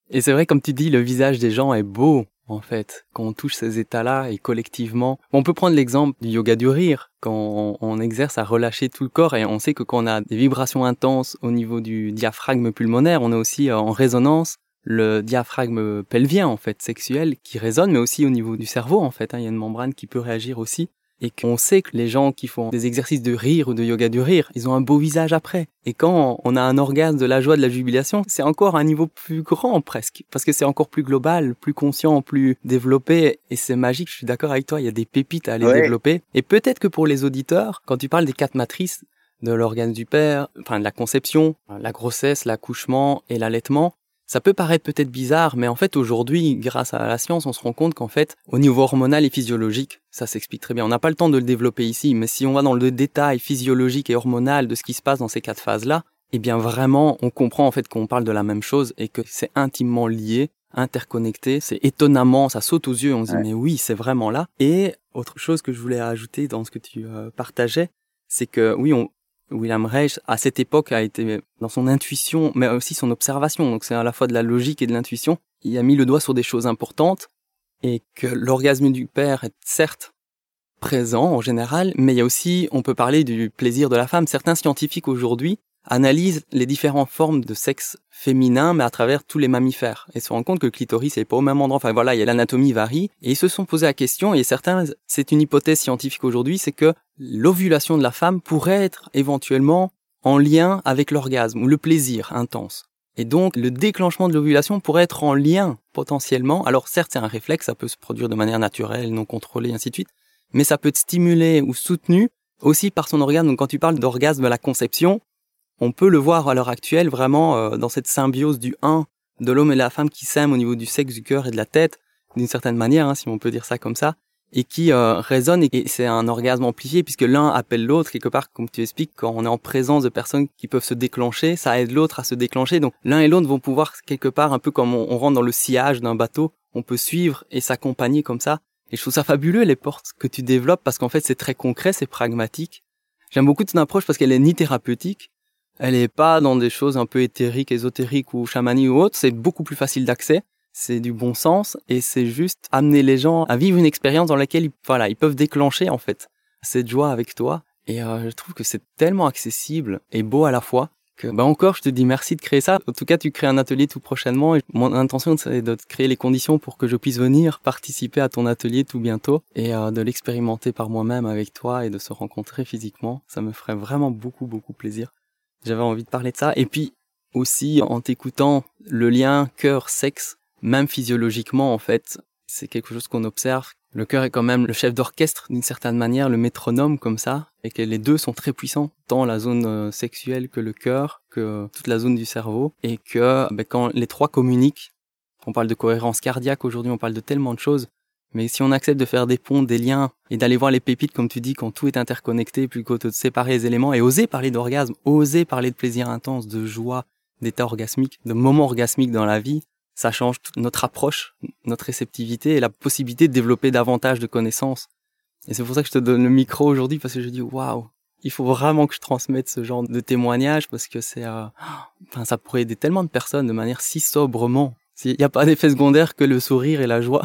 Et c'est vrai, comme tu dis, le visage des gens est beau, en fait, quand on touche ces états-là et collectivement. On peut prendre l'exemple du yoga du rire, quand on, exerce à relâcher tout le corps et on sait que quand on a des vibrations intenses au niveau du diaphragme pulmonaire, on a aussi en résonance le diaphragme pelvien, en fait, sexuel, qui résonne, mais aussi au niveau du cerveau, en fait. Hein. il y a une membrane qui peut réagir aussi et qu'on sait que les gens qui font des exercices de rire ou de yoga du rire, ils ont un beau visage après. Et quand on a un orgasme de la joie, de la jubilation, c'est encore un niveau plus grand presque, parce que c'est encore plus global, plus conscient, plus développé, et c'est magique, je suis d'accord avec toi, il y a des pépites à aller développer. Et peut-être que pour les auditeurs, quand tu parles des quatre matrices, de l'organe du père, enfin de la conception, la grossesse, l'accouchement et l'allaitement, ça peut paraître peut-être bizarre, mais en fait aujourd'hui, grâce à la science, on se rend compte qu'en fait, au niveau hormonal et physiologique, ça s'explique très bien. On n'a pas le temps de le développer ici, mais si on va dans le détail physiologique et hormonal de ce qui se passe dans ces quatre phases-là, eh bien vraiment, on comprend en fait qu'on parle de la même chose et que c'est intimement lié, interconnecté. C'est étonnamment, ça saute aux yeux, on se dit mais oui, c'est vraiment là. Et autre chose que je voulais ajouter dans ce que tu euh, partageais, c'est que oui, on, William Reich, à cette époque, a été dans son intuition, mais aussi son observation. Donc c'est à la fois de la logique et de l'intuition. Il a mis le doigt sur des choses importantes et que l'orgasme du père est certes présent en général, mais il y a aussi, on peut parler du plaisir de la femme. Certains scientifiques aujourd'hui analysent les différentes formes de sexe féminin, mais à travers tous les mammifères, et se rendent compte que le clitoris n'est pas au même endroit. Enfin voilà, l'anatomie varie, et ils se sont posé la question, et certains, c'est une hypothèse scientifique aujourd'hui, c'est que l'ovulation de la femme pourrait être éventuellement en lien avec l'orgasme ou le plaisir intense. Et donc, le déclenchement de l'ovulation pourrait être en lien potentiellement. Alors certes, c'est un réflexe, ça peut se produire de manière naturelle, non contrôlée, ainsi de suite, mais ça peut être stimulé ou soutenu aussi par son organe. Donc quand tu parles d'orgasme à la conception, on peut le voir à l'heure actuelle vraiment euh, dans cette symbiose du un de l'homme et la femme qui s'aiment au niveau du sexe, du cœur et de la tête, d'une certaine manière, hein, si on peut dire ça comme ça, et qui euh, résonne et c'est un orgasme amplifié puisque l'un appelle l'autre quelque part, comme tu expliques, quand on est en présence de personnes qui peuvent se déclencher, ça aide l'autre à se déclencher. Donc l'un et l'autre vont pouvoir quelque part, un peu comme on, on rentre dans le sillage d'un bateau, on peut suivre et s'accompagner comme ça. Et je trouve ça fabuleux les portes que tu développes parce qu'en fait c'est très concret, c'est pragmatique. J'aime beaucoup ton approche parce qu'elle est ni thérapeutique, elle est pas dans des choses un peu éthériques, ésotériques ou chamaniques ou autres. C'est beaucoup plus facile d'accès. C'est du bon sens et c'est juste amener les gens à vivre une expérience dans laquelle ils, voilà, ils peuvent déclencher en fait cette joie avec toi. Et euh, je trouve que c'est tellement accessible et beau à la fois que bah encore je te dis merci de créer ça. En tout cas, tu crées un atelier tout prochainement et mon intention c'est de créer les conditions pour que je puisse venir participer à ton atelier tout bientôt et euh, de l'expérimenter par moi-même avec toi et de se rencontrer physiquement. Ça me ferait vraiment beaucoup beaucoup plaisir. J'avais envie de parler de ça. Et puis aussi, en t'écoutant, le lien cœur-sexe, même physiologiquement, en fait, c'est quelque chose qu'on observe. Le cœur est quand même le chef d'orchestre d'une certaine manière, le métronome comme ça, et que les deux sont très puissants, tant la zone euh, sexuelle que le cœur, que toute la zone du cerveau, et que ben, quand les trois communiquent, on parle de cohérence cardiaque aujourd'hui, on parle de tellement de choses, mais si on accepte de faire des ponts, des liens et d'aller voir les pépites, comme tu dis, quand tout est interconnecté, plutôt que de séparer les éléments et oser parler d'orgasme, oser parler de plaisir intense, de joie, d'état orgasmique, de moments orgasmiques dans la vie, ça change notre approche, notre réceptivité et la possibilité de développer davantage de connaissances. Et c'est pour ça que je te donne le micro aujourd'hui parce que je dis waouh, il faut vraiment que je transmette ce genre de témoignages parce que c'est, euh, enfin, ça pourrait aider tellement de personnes de manière si sobrement il n'y a pas d'effet secondaire que le sourire et la joie,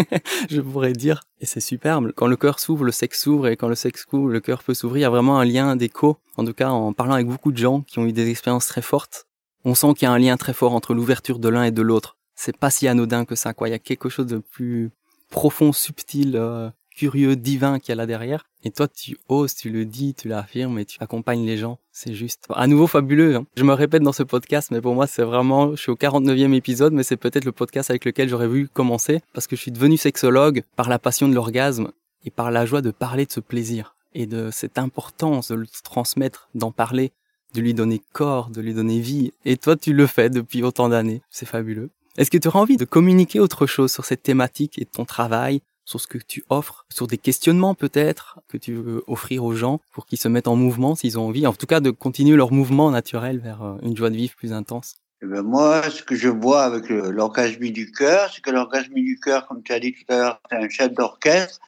je pourrais dire. Et c'est superbe. Quand le cœur s'ouvre, le sexe s'ouvre, et quand le sexe s'ouvre, le cœur peut s'ouvrir. Il y a vraiment un lien d'écho. En tout cas, en parlant avec beaucoup de gens qui ont eu des expériences très fortes, on sent qu'il y a un lien très fort entre l'ouverture de l'un et de l'autre. C'est pas si anodin que ça, quoi. Il y a quelque chose de plus profond, subtil, euh, curieux, divin qu'il y a là derrière. Et toi, tu oses, tu le dis, tu l'affirmes et tu accompagnes les gens. C'est juste à nouveau fabuleux. Hein. Je me répète dans ce podcast, mais pour moi, c'est vraiment, je suis au 49e épisode, mais c'est peut-être le podcast avec lequel j'aurais voulu commencer parce que je suis devenu sexologue par la passion de l'orgasme et par la joie de parler de ce plaisir et de cette importance de le transmettre, d'en parler, de lui donner corps, de lui donner vie. Et toi, tu le fais depuis autant d'années. C'est fabuleux. Est-ce que tu auras envie de communiquer autre chose sur cette thématique et ton travail sur ce que tu offres, sur des questionnements peut-être que tu veux offrir aux gens pour qu'ils se mettent en mouvement s'ils ont envie, en tout cas de continuer leur mouvement naturel vers euh, une joie de vivre plus intense. Eh ben moi, ce que je vois avec l'orgasme du cœur, c'est que l'orgasme du cœur, comme tu as dit tout à l'heure, c'est un chef d'orchestre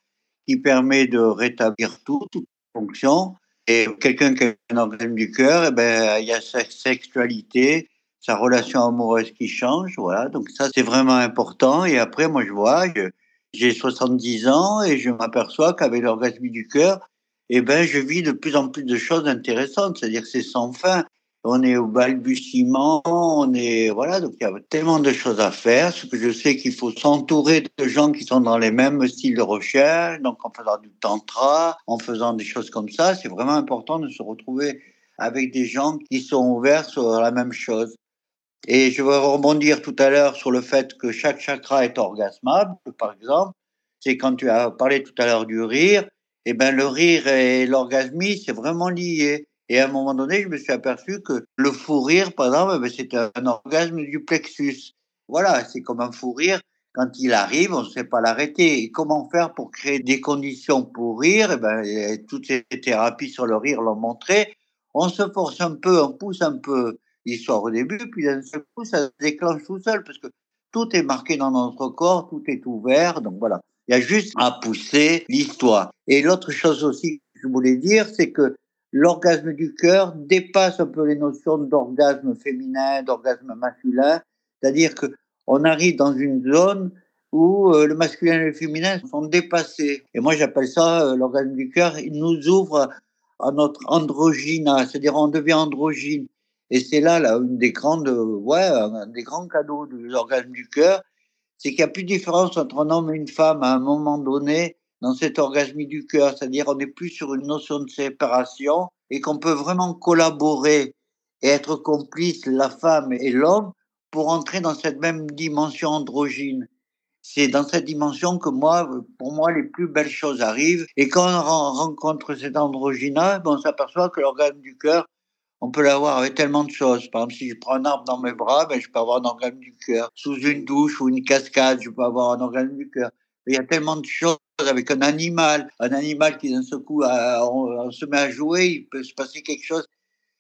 qui permet de rétablir tout, toute fonction. Et quelqu'un qui a un orgasme du cœur, eh ben, il y a sa sexualité, sa relation amoureuse qui change. Voilà. Donc ça, c'est vraiment important. Et après, moi, je vois, j'ai 70 ans et je m'aperçois qu'avec l'orgasme du cœur, eh ben, je vis de plus en plus de choses intéressantes. C'est-à-dire que c'est sans fin. On est au balbutiement, on est, voilà, donc il y a tellement de choses à faire. Ce que je sais qu'il faut s'entourer de gens qui sont dans les mêmes styles de recherche, donc en faisant du tantra, en faisant des choses comme ça, c'est vraiment important de se retrouver avec des gens qui sont ouverts sur la même chose. Et je vais rebondir tout à l'heure sur le fait que chaque chakra est orgasmable, par exemple. C'est quand tu as parlé tout à l'heure du rire, et eh ben le rire et l'orgasmie, c'est vraiment lié. Et à un moment donné, je me suis aperçu que le fou rire, par exemple, eh ben, c'est un orgasme du plexus. Voilà, c'est comme un fou rire. Quand il arrive, on ne sait pas l'arrêter. Et comment faire pour créer des conditions pour rire? Eh ben, Toutes ces thérapies sur le rire l'ont montré. On se force un peu, on pousse un peu l'histoire au début, puis d'un seul coup, ça se déclenche tout seul, parce que tout est marqué dans notre corps, tout est ouvert. Donc voilà, il y a juste à pousser l'histoire. Et l'autre chose aussi que je voulais dire, c'est que l'orgasme du cœur dépasse un peu les notions d'orgasme féminin, d'orgasme masculin. C'est-à-dire que on arrive dans une zone où euh, le masculin et le féminin sont dépassés. Et moi, j'appelle ça euh, l'orgasme du cœur. Il nous ouvre à notre androgyne, c'est-à-dire on devient androgyne. Et c'est là, là, une des grandes, ouais, un des grands cadeaux de l'orgasme du cœur, c'est qu'il n'y a plus de différence entre un homme et une femme à un moment donné dans cette orgasme du cœur, c'est-à-dire on n'est plus sur une notion de séparation et qu'on peut vraiment collaborer et être complice, la femme et l'homme, pour entrer dans cette même dimension androgyne. C'est dans cette dimension que moi, pour moi, les plus belles choses arrivent. Et quand on rencontre cet androgyne, ben, on s'aperçoit que l'organe du cœur, on peut l'avoir avec tellement de choses. Par exemple, si je prends un arbre dans mes bras, ben, je peux avoir un organe du cœur. Sous une douche ou une cascade, je peux avoir un organe du cœur. Il y a tellement de choses avec un animal, un animal qui d'un seul coup on, se met à jouer, il peut se passer quelque chose.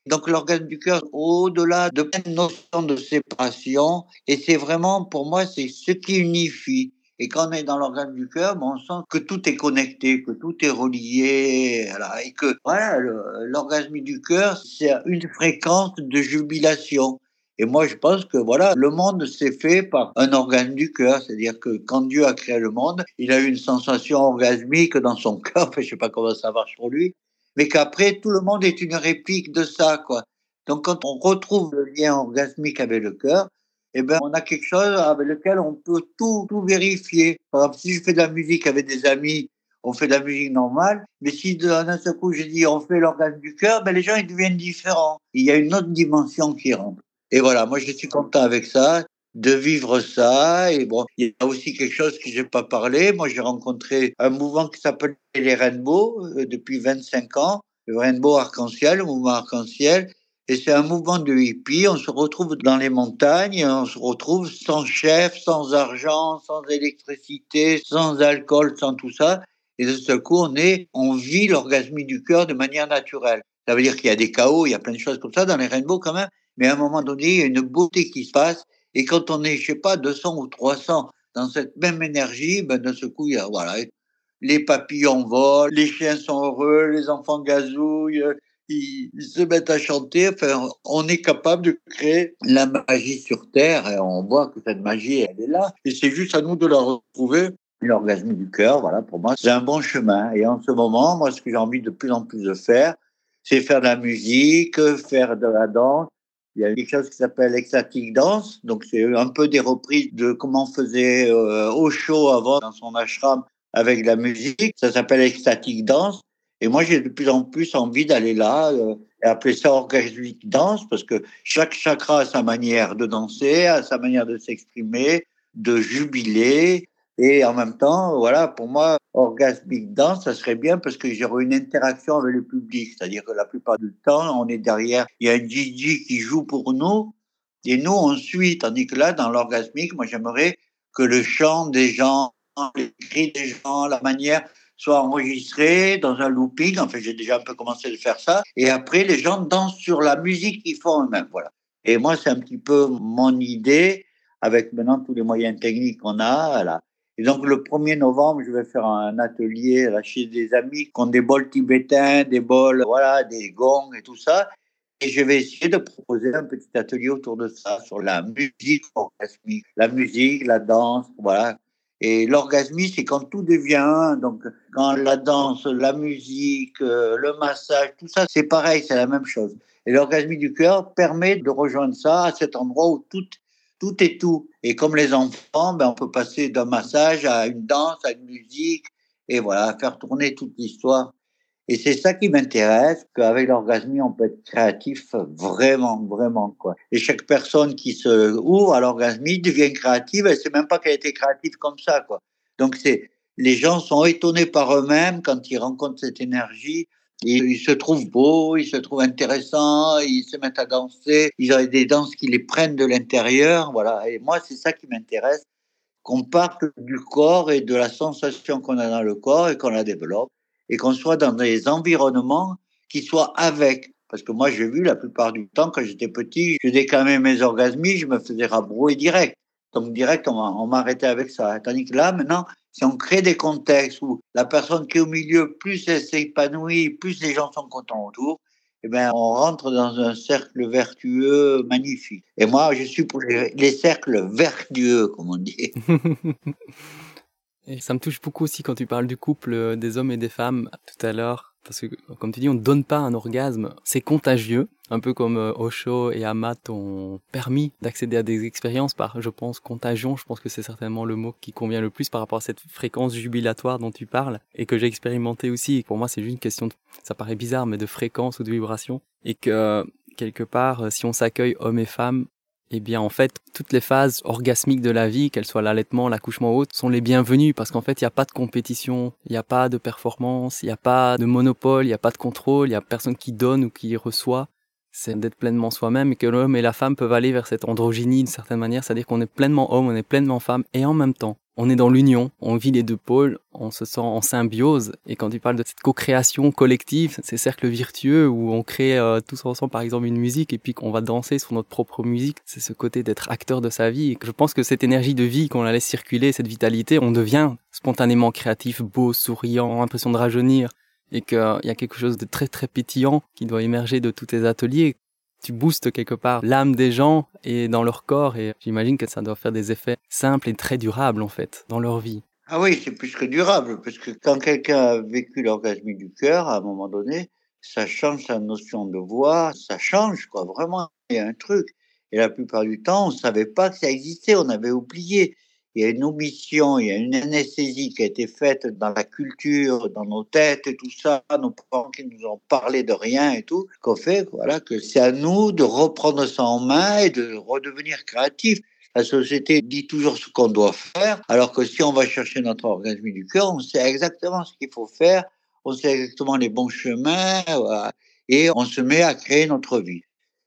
Donc l'organe du cœur, au-delà de plein de notions de séparation, et c'est vraiment pour moi c'est ce qui unifie. Et quand on est dans l'organe du cœur, on sent que tout est connecté, que tout est relié, et que voilà, l'orgasme du cœur, c'est une fréquence de jubilation. Et moi, je pense que voilà, le monde s'est fait par un organe du cœur, c'est-à-dire que quand Dieu a créé le monde, il a eu une sensation orgasmique dans son cœur, enfin, je sais pas comment ça marche pour lui, mais qu'après tout le monde est une réplique de ça, quoi. Donc quand on retrouve le lien orgasmique avec le cœur, eh ben, on a quelque chose avec lequel on peut tout, tout vérifier. Par exemple, si je fais de la musique avec des amis, on fait de la musique normale, mais si d'un seul coup je dis on fait l'organe du cœur, ben les gens ils deviennent différents. Il y a une autre dimension qui rentre. Et voilà, moi je suis content avec ça, de vivre ça. Et bon, il y a aussi quelque chose que j'ai pas parlé. Moi j'ai rencontré un mouvement qui s'appelle les Rainbow euh, depuis 25 ans, le Rainbow Arc-en-Ciel, le mouvement Arc-en-Ciel. Et c'est un mouvement de hippie. On se retrouve dans les montagnes, on se retrouve sans chef, sans argent, sans électricité, sans alcool, sans tout ça. Et de ce coup, on est, on vit l'orgasme du cœur de manière naturelle. Ça veut dire qu'il y a des chaos, il y a plein de choses comme ça dans les rainbows quand même, mais à un moment donné, il y a une beauté qui se passe. Et quand on est, je sais pas, 200 ou 300 dans cette même énergie, ben, de ce coup, il y a, voilà, les papillons volent, les chiens sont heureux, les enfants gazouillent, ils, se mettent à chanter. Enfin, on est capable de créer la magie sur Terre et on voit que cette magie, elle est là. Et c'est juste à nous de la retrouver. L'orgasme du cœur, voilà, pour moi, c'est un bon chemin. Et en ce moment, moi, ce que j'ai envie de plus en plus de faire, c'est faire de la musique, faire de la danse, il y a quelque chose qui s'appelle Ecstatic Dance. Donc, c'est un peu des reprises de comment on faisait euh, Osho avant dans son ashram avec la musique. Ça s'appelle Ecstatic Dance. Et moi, j'ai de plus en plus envie d'aller là euh, et appeler ça orgasmic dance parce que chaque chakra a sa manière de danser, a sa manière de s'exprimer, de jubiler. Et en même temps, voilà, pour moi, orgasmic dance, ça serait bien parce que j'aurais une interaction avec le public. C'est-à-dire que la plupart du temps, on est derrière, il y a un DJ qui joue pour nous et nous, on suit. Tandis que là, dans l'orgasmique, moi, j'aimerais que le chant des gens, les cris des gens, la manière soit enregistré dans un looping. Enfin, j'ai déjà un peu commencé à faire ça. Et après, les gens dansent sur la musique qu'ils font eux-mêmes. Voilà. Et moi, c'est un petit peu mon idée avec maintenant tous les moyens techniques qu'on a. Voilà. Et donc, le 1er novembre, je vais faire un atelier là, chez des amis qui ont des bols tibétains, des bols, voilà, des gongs et tout ça. Et je vais essayer de proposer un petit atelier autour de ça, sur la musique orgasmique, la musique, la danse, voilà. Et l'orgasmie, c'est quand tout devient donc quand la danse, la musique, euh, le massage, tout ça, c'est pareil, c'est la même chose. Et l'orgasmie du cœur permet de rejoindre ça à cet endroit où tout, tout est tout. Et comme les enfants, ben, on peut passer d'un massage à une danse, à une musique, et voilà, faire tourner toute l'histoire. Et c'est ça qui m'intéresse, qu'avec l'orgasmie, on peut être créatif vraiment, vraiment, quoi. Et chaque personne qui se ouvre à l'orgasmie devient créative, elle sait même pas qu'elle était créative comme ça, quoi. Donc c'est, les gens sont étonnés par eux-mêmes quand ils rencontrent cette énergie. Ils, se trouvent beaux, ils se trouvent intéressants, ils se mettent à danser, ils ont des danses qui les prennent de l'intérieur, voilà. Et moi, c'est ça qui m'intéresse, qu'on parte du corps et de la sensation qu'on a dans le corps et qu'on la développe et qu'on soit dans des environnements qui soient avec. Parce que moi, j'ai vu la plupart du temps, quand j'étais petit, je déclamais mes orgasmies, je me faisais rabrouer direct. Donc direct, on m'arrêtait avec ça. Tandis que là, maintenant, si on crée des contextes où la personne qui est au milieu, plus elle s'épanouit, plus les gens sont contents autour, eh ben, on rentre dans un cercle vertueux magnifique. Et moi, je suis pour les, les cercles vertueux, comme on dit. Et ça me touche beaucoup aussi quand tu parles du couple euh, des hommes et des femmes tout à l'heure. Parce que, comme tu dis, on ne donne pas un orgasme. C'est contagieux. Un peu comme euh, Osho et Amat ont permis d'accéder à des expériences par, je pense, contagion. Je pense que c'est certainement le mot qui convient le plus par rapport à cette fréquence jubilatoire dont tu parles et que j'ai expérimenté aussi. Et pour moi, c'est juste une question de, ça paraît bizarre, mais de fréquence ou de vibration. Et que, quelque part, si on s'accueille hommes et femmes, eh bien, en fait, toutes les phases orgasmiques de la vie, qu'elles soient l'allaitement, l'accouchement ou autre, sont les bienvenues parce qu'en fait, il n'y a pas de compétition, il n'y a pas de performance, il n'y a pas de monopole, il n'y a pas de contrôle, il n'y a personne qui donne ou qui reçoit. C'est d'être pleinement soi-même et que l'homme et la femme peuvent aller vers cette androgynie d'une certaine manière, c'est-à-dire qu'on est pleinement homme, on est pleinement femme et en même temps, on est dans l'union, on vit les deux pôles, on se sent en symbiose. Et quand tu parles de cette co-création collective, ces cercles virtueux où on crée euh, tous ensemble par exemple une musique et puis qu'on va danser sur notre propre musique, c'est ce côté d'être acteur de sa vie. Et je pense que cette énergie de vie, qu'on la laisse circuler, cette vitalité, on devient spontanément créatif, beau, souriant, impression de rajeunir. Et qu'il y a quelque chose de très très pétillant qui doit émerger de tous tes ateliers tu boostes quelque part l'âme des gens et dans leur corps et j'imagine que ça doit faire des effets simples et très durables en fait dans leur vie. Ah oui, c'est plus que durable parce que quand quelqu'un a vécu l'orgasme du cœur à un moment donné, ça change sa notion de voix, ça change quoi, vraiment, il y a un truc. Et la plupart du temps, on savait pas que ça existait, on avait oublié il y a une omission, il y a une anesthésie qui a été faite dans la culture, dans nos têtes et tout ça, nos parents qui nous ont parlé de rien et tout, qu'on fait, voilà, que c'est à nous de reprendre ça en main et de redevenir créatifs. La société dit toujours ce qu'on doit faire, alors que si on va chercher notre organisme du cœur, on sait exactement ce qu'il faut faire, on sait exactement les bons chemins, et on se met à créer notre vie.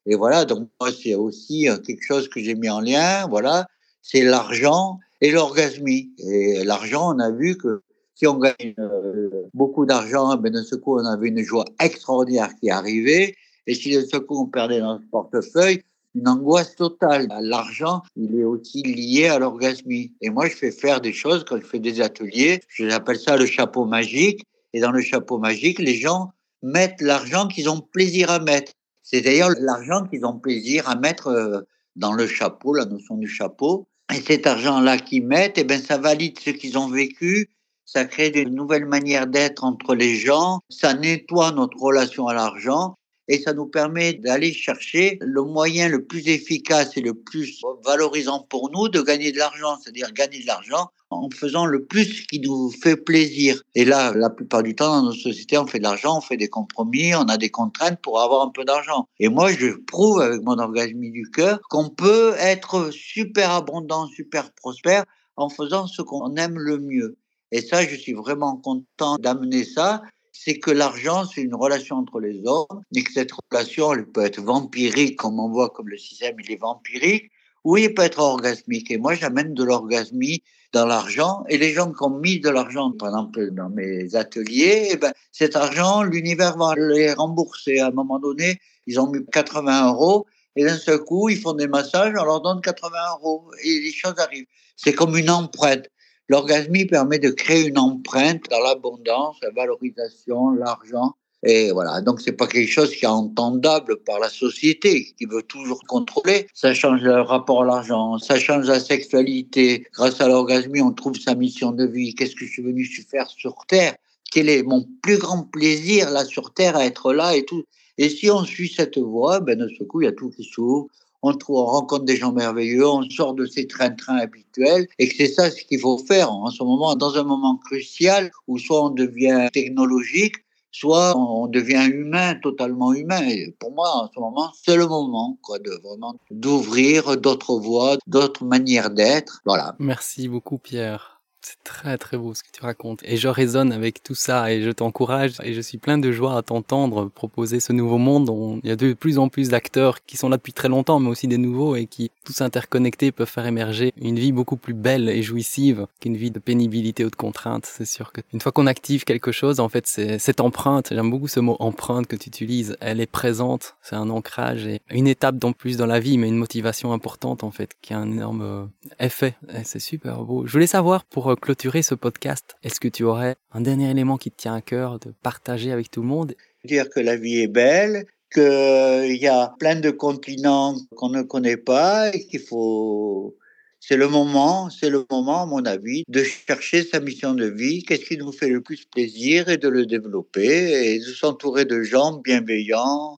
Et voilà, donc moi, c'est aussi euh, quelque chose que j'ai mis en lien, voilà, c'est l'argent et l'orgasmie. Et l'argent, on a vu que si on gagne euh, beaucoup d'argent, ben de ce coup, on avait une joie extraordinaire qui arrivait. Et si de ce coup, on perdait notre portefeuille, une angoisse totale. L'argent, il est aussi lié à l'orgasmie. Et moi, je fais faire des choses quand je fais des ateliers. J'appelle ça le chapeau magique. Et dans le chapeau magique, les gens mettent l'argent qu'ils ont plaisir à mettre. C'est d'ailleurs l'argent qu'ils ont plaisir à mettre euh, dans le chapeau, la notion du chapeau. Et cet argent-là qu'ils mettent, eh ben, ça valide ce qu'ils ont vécu, ça crée de nouvelles manières d'être entre les gens, ça nettoie notre relation à l'argent et ça nous permet d'aller chercher le moyen le plus efficace et le plus valorisant pour nous de gagner de l'argent, c'est-à-dire gagner de l'argent en faisant le plus qui nous fait plaisir. Et là, la plupart du temps, dans nos sociétés, on fait de l'argent, on fait des compromis, on a des contraintes pour avoir un peu d'argent. Et moi, je prouve avec mon engagement du cœur qu'on peut être super abondant, super prospère en faisant ce qu'on aime le mieux. Et ça, je suis vraiment content d'amener ça c'est que l'argent, c'est une relation entre les hommes, et que cette relation, elle peut être vampirique, comme on voit comme le système, il est vampirique, ou il peut être orgasmique. Et moi, j'amène de l'orgasmie dans l'argent, et les gens qui ont mis de l'argent, par exemple, dans mes ateliers, eh ben, cet argent, l'univers va les rembourser. À un moment donné, ils ont mis 80 euros, Et d'un seul coup, ils font des massages, on leur donne 80 euros et les choses arrivent. C'est comme une empreinte. L'orgasmie permet de créer une empreinte dans l'abondance, la valorisation, l'argent. Et voilà, donc c'est pas quelque chose qui est entendable par la société, qui veut toujours contrôler. Ça change le rapport à l'argent, ça change la sexualité. Grâce à l'orgasmie, on trouve sa mission de vie. Qu'est-ce que je suis venu faire sur Terre? Quel est mon plus grand plaisir là sur Terre à être là et tout? Et si on suit cette voie, ben de ce coup, il y a tout qui s'ouvre on, rencontre des gens merveilleux, on sort de ces trains-trains habituels, et que c'est ça ce qu'il faut faire en ce moment, dans un moment crucial où soit on devient technologique, soit on devient humain, totalement humain. Et pour moi, en ce moment, c'est le moment, de vraiment d'ouvrir d'autres voies, d'autres manières d'être. Voilà. Merci beaucoup, Pierre. C'est très très beau ce que tu racontes. Et je résonne avec tout ça et je t'encourage et je suis plein de joie à t'entendre proposer ce nouveau monde. On, il y a de plus en plus d'acteurs qui sont là depuis très longtemps mais aussi des nouveaux et qui tous interconnectés peuvent faire émerger une vie beaucoup plus belle et jouissive qu'une vie de pénibilité ou de contrainte. C'est sûr que une fois qu'on active quelque chose, en fait, c'est cette empreinte, j'aime beaucoup ce mot empreinte que tu utilises, elle est présente, c'est un ancrage et une étape en plus dans la vie mais une motivation importante en fait qui a un énorme euh, effet. C'est super beau. Je voulais savoir pour clôturer ce podcast, est-ce que tu aurais un dernier élément qui te tient à cœur de partager avec tout le monde? Dire que la vie est belle, qu'il y a plein de continents qu'on ne connaît pas et qu'il faut... C'est le moment, c'est le moment, à mon avis, de chercher sa mission de vie, qu'est-ce qui nous fait le plus plaisir et de le développer et de s'entourer de gens bienveillants.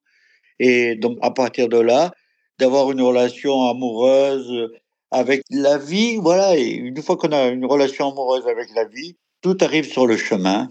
Et donc, à partir de là, d'avoir une relation amoureuse avec la vie, voilà, et une fois qu'on a une relation amoureuse avec la vie, tout arrive sur le chemin.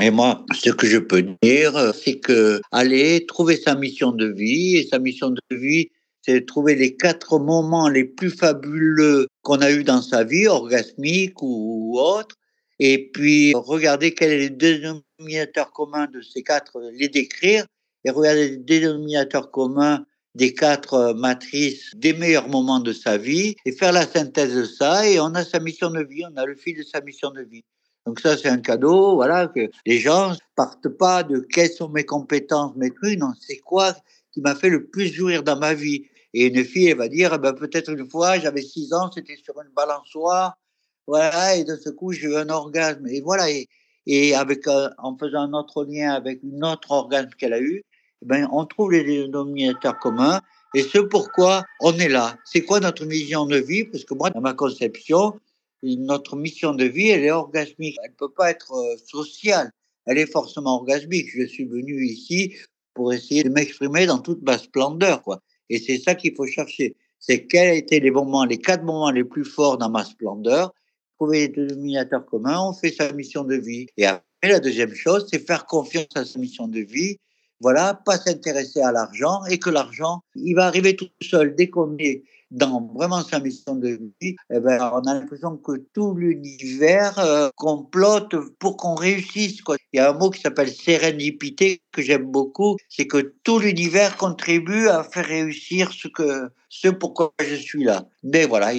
Et moi, ce que je peux dire, c'est que aller trouver sa mission de vie, et sa mission de vie, c'est trouver les quatre moments les plus fabuleux qu'on a eu dans sa vie, orgasmique ou autre, et puis regarder quel est le dénominateur commun de ces quatre, les décrire, et regarder les dénominateurs communs des quatre euh, matrices des meilleurs moments de sa vie et faire la synthèse de ça et on a sa mission de vie, on a le fil de sa mission de vie. Donc ça c'est un cadeau, voilà que les gens partent pas de quelles sont mes compétences, mes trucs, non c'est quoi qui m'a fait le plus jouir dans ma vie. Et une fille elle va dire eh ben peut-être une fois j'avais six ans c'était sur une balançoire, voilà et de ce coup j'ai eu un orgasme et voilà et, et avec euh, en faisant un autre lien avec une autre orgasme qu'elle a eu, ben, on trouve les dénominateurs communs et ce pourquoi on est là. C'est quoi notre mission de vie? Parce que moi, dans ma conception, notre mission de vie, elle est orgasmique. Elle ne peut pas être euh, sociale. Elle est forcément orgasmique. Je suis venu ici pour essayer de m'exprimer dans toute ma splendeur, quoi. Et c'est ça qu'il faut chercher. C'est quels étaient les moments, les quatre moments les plus forts dans ma splendeur. Trouver les dénominateurs communs, on fait sa mission de vie. Et après, la deuxième chose, c'est faire confiance à sa mission de vie voilà, pas s'intéresser à l'argent et que l'argent, il va arriver tout seul dès qu'on est dans vraiment sa mission de vie, eh ben, on a l'impression que tout l'univers euh, complote pour qu'on réussisse. Quoi. Il y a un mot qui s'appelle sérénité que j'aime beaucoup, c'est que tout l'univers contribue à faire réussir ce que ce pourquoi je suis là. Mais voilà,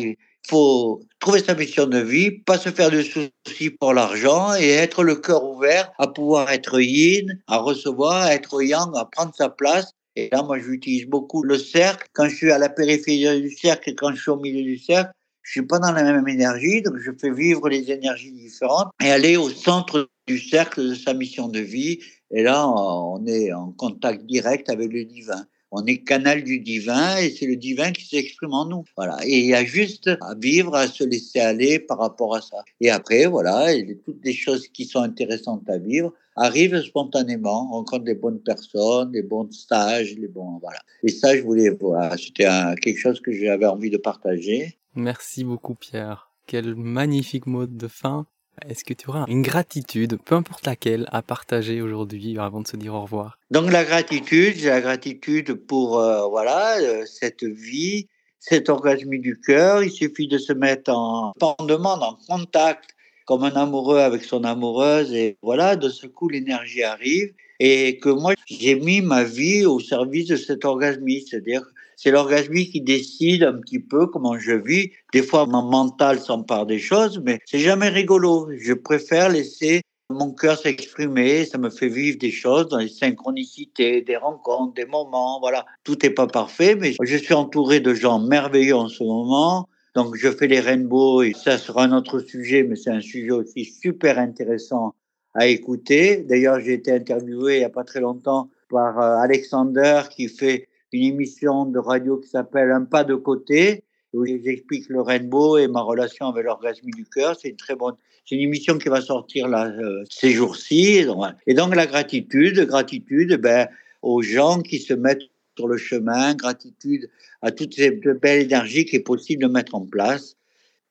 faut trouver sa mission de vie, pas se faire de soucis pour l'argent et être le cœur ouvert à pouvoir être yin, à recevoir, à être yang, à prendre sa place. Et là, moi, j'utilise beaucoup le cercle. Quand je suis à la périphérie du cercle et quand je suis au milieu du cercle, je suis pas dans la même énergie, donc je fais vivre les énergies différentes et aller au centre du cercle de sa mission de vie. Et là, on est en contact direct avec le divin on est canal du divin et c'est le divin qui s'exprime en nous. Voilà. Et il y a juste à vivre, à se laisser aller par rapport à ça. Et après, voilà, toutes les choses qui sont intéressantes à vivre arrivent spontanément. On rencontre des bonnes personnes, des bons stages, les bons, voilà. Et ça, je voulais, voir. c'était quelque chose que j'avais envie de partager. Merci beaucoup, Pierre. Quel magnifique mot de fin. Est-ce que tu auras une gratitude, peu importe laquelle, à partager aujourd'hui avant de se dire au revoir? Donc la gratitude, j'ai la gratitude pour euh, voilà euh, cette vie, cet orgasme du cœur. Il suffit de se mettre en, en en contact, comme un amoureux avec son amoureuse, et voilà, de ce coup l'énergie arrive. Et que moi, j'ai mis ma vie au service de cet orgasme, c'est-à-dire c'est l'orgasme qui décide un petit peu comment je vis. Des fois, mon mental s'empare des choses, mais c'est jamais rigolo. Je préfère laisser mon cœur s'exprimer, ça me fait vivre des choses dans les synchronicités, des rencontres, des moments, voilà. Tout n'est pas parfait, mais je suis entouré de gens merveilleux en ce moment. Donc je fais les rainbows et ça sera un autre sujet, mais c'est un sujet aussi super intéressant à écouter. D'ailleurs, j'ai été interviewé il n'y a pas très longtemps par euh, Alexander qui fait une émission de radio qui s'appelle Un pas de côté, où j'explique le rainbow et ma relation avec l'orgasme du cœur. C'est une très bonne, c'est une émission qui va sortir là euh, ces jours-ci. Et donc la gratitude, gratitude, ben aux gens qui se mettent sur le chemin, gratitude à toutes ces belles énergies qui est possible de mettre en place.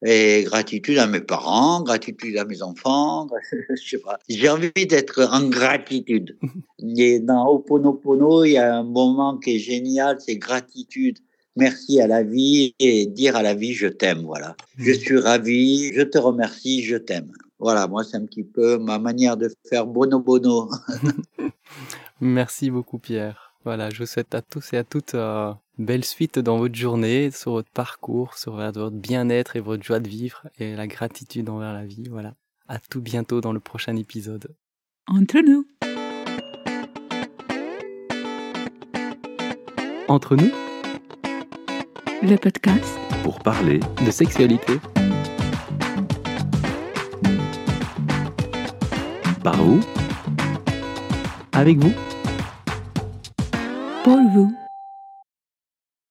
Et gratitude à mes parents, gratitude à mes enfants. je sais pas. J'ai envie d'être en gratitude. Et dans Oponopono, il y a un moment qui est génial, c'est gratitude. Merci à la vie et dire à la vie je t'aime. Voilà. Je suis ravi, je te remercie, je t'aime. Voilà, moi c'est un petit peu ma manière de faire bono bono. Merci beaucoup Pierre. Voilà, je vous souhaite à tous et à toutes euh, belle suite dans votre journée, sur votre parcours, sur votre bien-être et votre joie de vivre et la gratitude envers la vie. Voilà. À tout bientôt dans le prochain épisode. Entre nous. Entre nous, Le podcast pour parler de sexualité. Par vous, avec vous. pour vous.